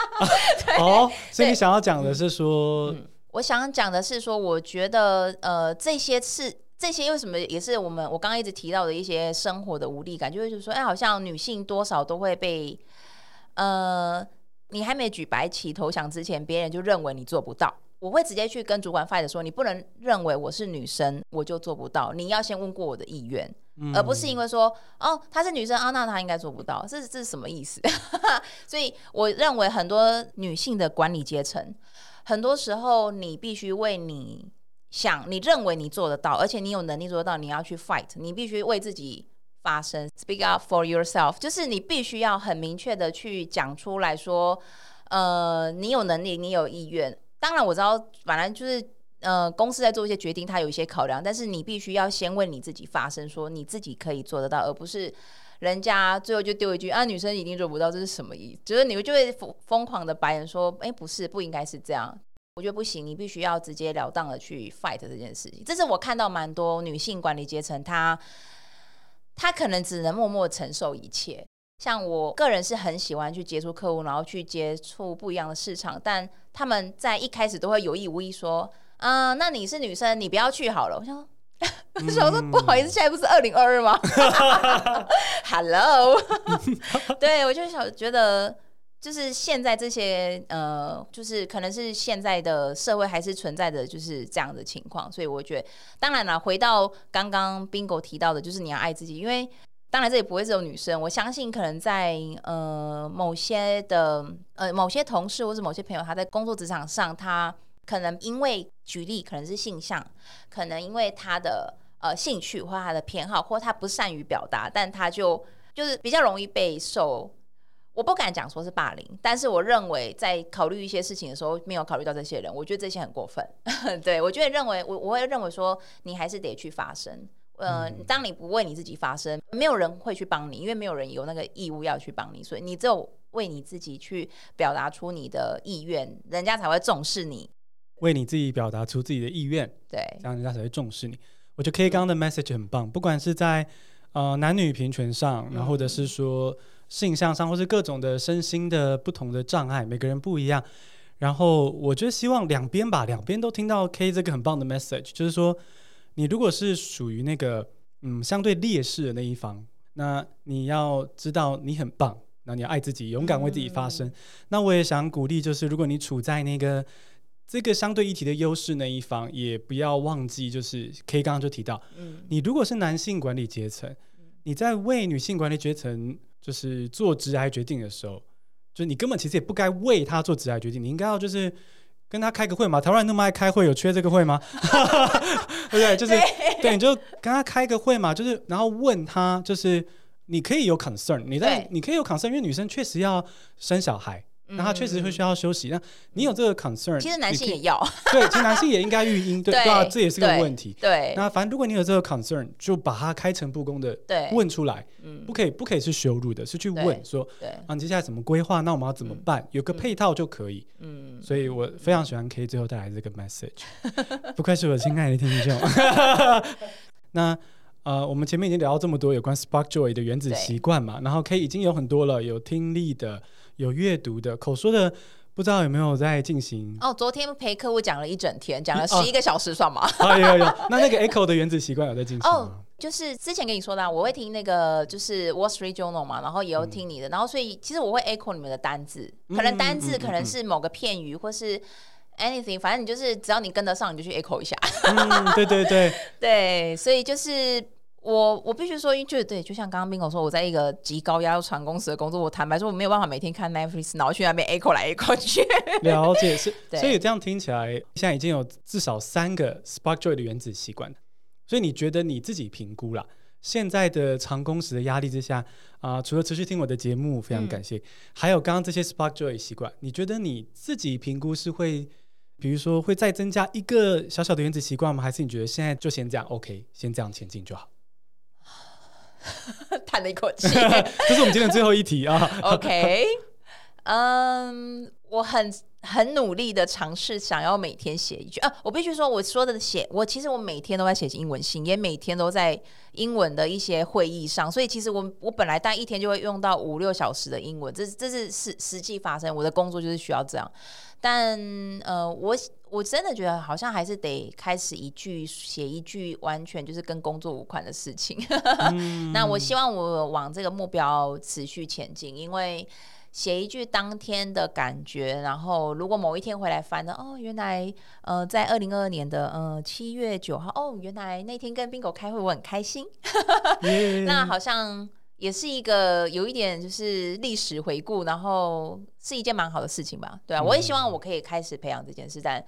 哦，所以你想要讲的是说，嗯，我想讲的是说，我觉得呃，这些是。这些为什么也是我们我刚刚一直提到的一些生活的无力感，就会就是说，哎，好像女性多少都会被，呃，你还没举白旗投降之前，别人就认为你做不到。我会直接去跟主管 fight 说，你不能认为我是女生我就做不到，你要先问过我的意愿，嗯、而不是因为说，哦，她是女生啊，那她应该做不到，这是这是什么意思？所以我认为很多女性的管理阶层，很多时候你必须为你。想你认为你做得到，而且你有能力做得到，你要去 fight，你必须为自己发声，speak up for yourself，就是你必须要很明确的去讲出来说，呃，你有能力，你有意愿。当然我知道，本来就是呃，公司在做一些决定，他有一些考量，但是你必须要先为你自己发声，说你自己可以做得到，而不是人家最后就丢一句啊，女生一定做不到，这是什么意思？就是你们就会疯疯狂的白人说，哎，不是，不应该是这样。我觉得不行，你必须要直截了当的去 fight 这件事情。这是我看到蛮多女性管理阶层，她她可能只能默默承受一切。像我个人是很喜欢去接触客户，然后去接触不一样的市场，但他们在一开始都会有意无意说：“啊、呃，那你是女生，你不要去好了。”我想说，我想说不好意思，现在不是二零二二吗？Hello，对我就想觉得。就是现在这些呃，就是可能是现在的社会还是存在的就是这样的情况，所以我觉得，当然了，回到刚刚 Bingo 提到的，就是你要爱自己，因为当然这也不会只有女生，我相信可能在呃某些的呃某些同事或是某些朋友，他在工作职场上，他可能因为举例可能是性向，可能因为他的呃兴趣或他的偏好，或他不善于表达，但他就就是比较容易被受。我不敢讲说是霸凌，但是我认为在考虑一些事情的时候，没有考虑到这些人，我觉得这些很过分。对，我觉得认为我我会认为说，你还是得去发声。呃，嗯、当你不为你自己发声，没有人会去帮你，因为没有人有那个义务要去帮你，所以你只有为你自己去表达出你的意愿，人家才会重视你。为你自己表达出自己的意愿，对，这样人家才会重视你。我觉得 K 刚刚的 message 很棒，不管是在呃男女平权上，然后或者是说。性向上，或是各种的身心的不同的障碍，每个人不一样。然后，我觉得希望两边吧，两边都听到 K 这个很棒的 message，就是说，你如果是属于那个嗯相对劣势的那一方，那你要知道你很棒，那你要爱自己，勇敢为自己发声。嗯、那我也想鼓励，就是如果你处在那个这个相对议题的优势那一方，也不要忘记，就是 K 刚刚就提到，嗯，你如果是男性管理阶层，你在为女性管理阶层。就是做职涯决定的时候，就你根本其实也不该为她做职涯决定，你应该要就是跟她开个会嘛。台湾人那么爱开会，有缺这个会吗？对不对？就是对，对，你就跟她开个会嘛。就是然后问她，就是你可以有 concern，你在你可以有 concern，因为女生确实要生小孩，那他确实会需要休息。那你有这个 concern，其实男性也要，对，其实男性也应该育婴，对对啊，这也是个问题。对，那反正如果你有这个 concern，就把它开诚布公的问出来，不可以不可以是羞辱的，是去问说，啊，你接下来怎么规划？那我们要怎么办？有个配套就可以。嗯，所以我非常喜欢 K 最后带来这个 message，不愧是我亲爱的听众。那。呃，我们前面已经聊到这么多有关 Spark Joy 的原子习惯嘛，然后 K 已经有很多了，有听力的，有阅读的，口说的，不知道有没有在进行？哦，昨天陪客户讲了一整天，讲了十一个小时，算吗？啊，有有有。那那个 Echo 的原子习惯有在进行吗？哦，就是之前跟你说的，啊，我会听那个就是 Wall Street Journal 嘛，然后也有听你的，嗯、然后所以其实我会 Echo 你们的单字，可能单字可能是某个片语，或是 anything，反正你就是只要你跟得上，你就去 Echo 一下。嗯，对对对 对，所以就是。我我必须说，因为就对，就像刚刚 Bingo 说，我在一个极高压又长工时的工作，我坦白说，我没有办法每天看 Netflix，然后去那边 echo 来 echo 去。了解是，对所以这样听起来，现在已经有至少三个 Spark Joy 的原子习惯。所以你觉得你自己评估了，现在的长工时的压力之下啊、呃，除了持续听我的节目，非常感谢，嗯、还有刚刚这些 Spark Joy 习惯，你觉得你自己评估是会，比如说会再增加一个小小的原子习惯吗？还是你觉得现在就先这样 OK，先这样前进就好？叹了一口气，这是我们今天的最后一题啊。OK，嗯，um, 我很很努力的尝试想要每天写一句啊。我必须说，我说的写，我其实我每天都在写英文信，也每天都在英文的一些会议上，所以其实我我本来大概一天就会用到五六小时的英文，这是这是实实际发生，我的工作就是需要这样。但呃，我我真的觉得好像还是得开始一句写一句，完全就是跟工作无关的事情。嗯、那我希望我往这个目标持续前进，因为写一句当天的感觉，然后如果某一天回来翻的，哦，原来呃，在二零二二年的呃七月九号，哦，原来那天跟 Bingo 开会，我很开心。那好像。也是一个有一点就是历史回顾，然后是一件蛮好的事情吧，对啊，我也希望我可以开始培养这件事，但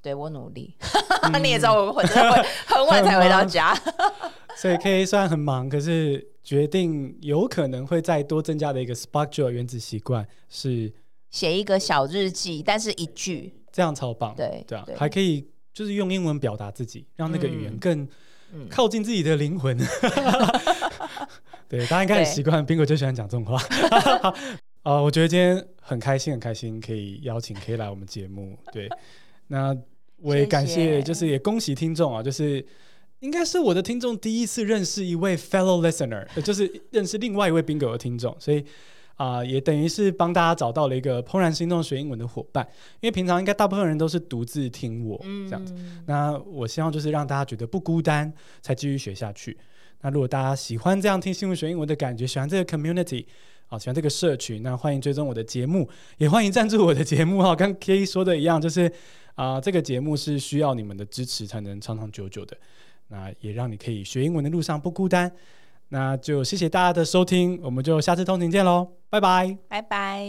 对我努力，嗯、你也知道我真的会很晚才回到家，所以可以虽然很忙，可是决定有可能会再多增加的一个 Spark Joy 原子习惯是写一个小日记，但是一句。这样超棒，对对啊，对。还可以就是用英文表达自己，让那个语言更靠近自己的灵魂。嗯对，大家应该很习惯，宾果对就喜欢讲这种话。啊、呃，我觉得今天很开心，很开心可以邀请 K 来我们节目。对，那我也感谢，就是也恭喜听众啊，就是应该是我的听众第一次认识一位 fellow listener，就是认识另外一位宾果的听众，所以啊、呃，也等于是帮大家找到了一个怦然心动学英文的伙伴。因为平常应该大部分人都是独自听我这样子，嗯、那我希望就是让大家觉得不孤单，才继续学下去。那如果大家喜欢这样听新闻学英文的感觉，喜欢这个 community 啊，喜欢这个社群，那欢迎追踪我的节目，也欢迎赞助我的节目哈。跟 K 说的一样，就是啊、这个节目是需要你们的支持才能长长久久的。那也让你可以学英文的路上不孤单。那就谢谢大家的收听，我们就下次通勤见喽，拜拜，拜拜。